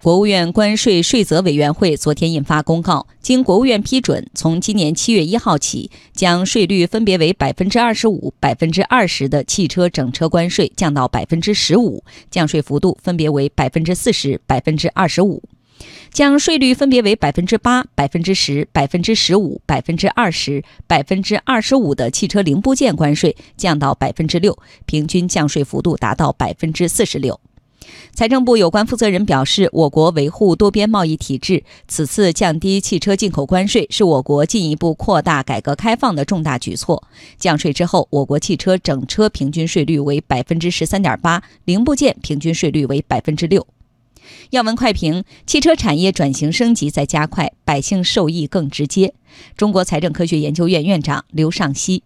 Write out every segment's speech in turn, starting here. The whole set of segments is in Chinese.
国务院关税税则委员会昨天印发公告，经国务院批准，从今年七月一号起，将税率分别为百分之二十五、百分之二十的汽车整车关税降到百分之十五，降税幅度分别为百分之四十、百分之二十五；将税率分别为百分之八、百分之十、百分之十五、百分之二十、百分之二十五的汽车零部件关税降到百分之六，平均降税幅度达到百分之四十六。财政部有关负责人表示，我国维护多边贸易体制，此次降低汽车进口关税是我国进一步扩大改革开放的重大举措。降税之后，我国汽车整车平均税率为百分之十三点八，零部件平均税率为百分之六。要闻快评：汽车产业转型升级在加快，百姓受益更直接。中国财政科学研究院院长刘尚希。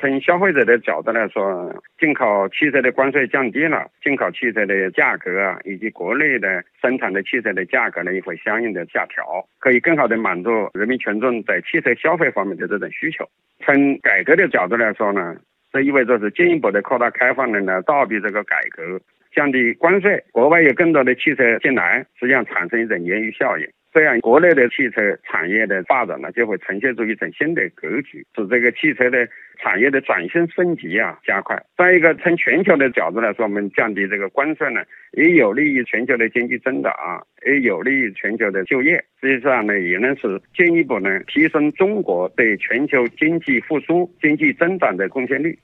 从消费者的角度来说，进口汽车的关税降低了，进口汽车的价格啊，以及国内的生产的汽车的价格呢，也会相应的下调，可以更好的满足人民群众在汽车消费方面的这种需求。从改革的角度来说呢，这意味着是进一步的扩大开放的呢，倒逼这个改革，降低关税，国外有更多的汽车进来，实际上产生一种鲶鱼效应。这样，国内的汽车产业的发展呢，就会呈现出一种新的格局，使这个汽车的产业的转型升级啊加快。再一个，从全球的角度来说，我们降低这个关税呢，也有利于全球的经济增长啊，也有利于全球的就业。实际上呢，也能是进一步呢提升中国对全球经济复苏、经济增长的贡献率。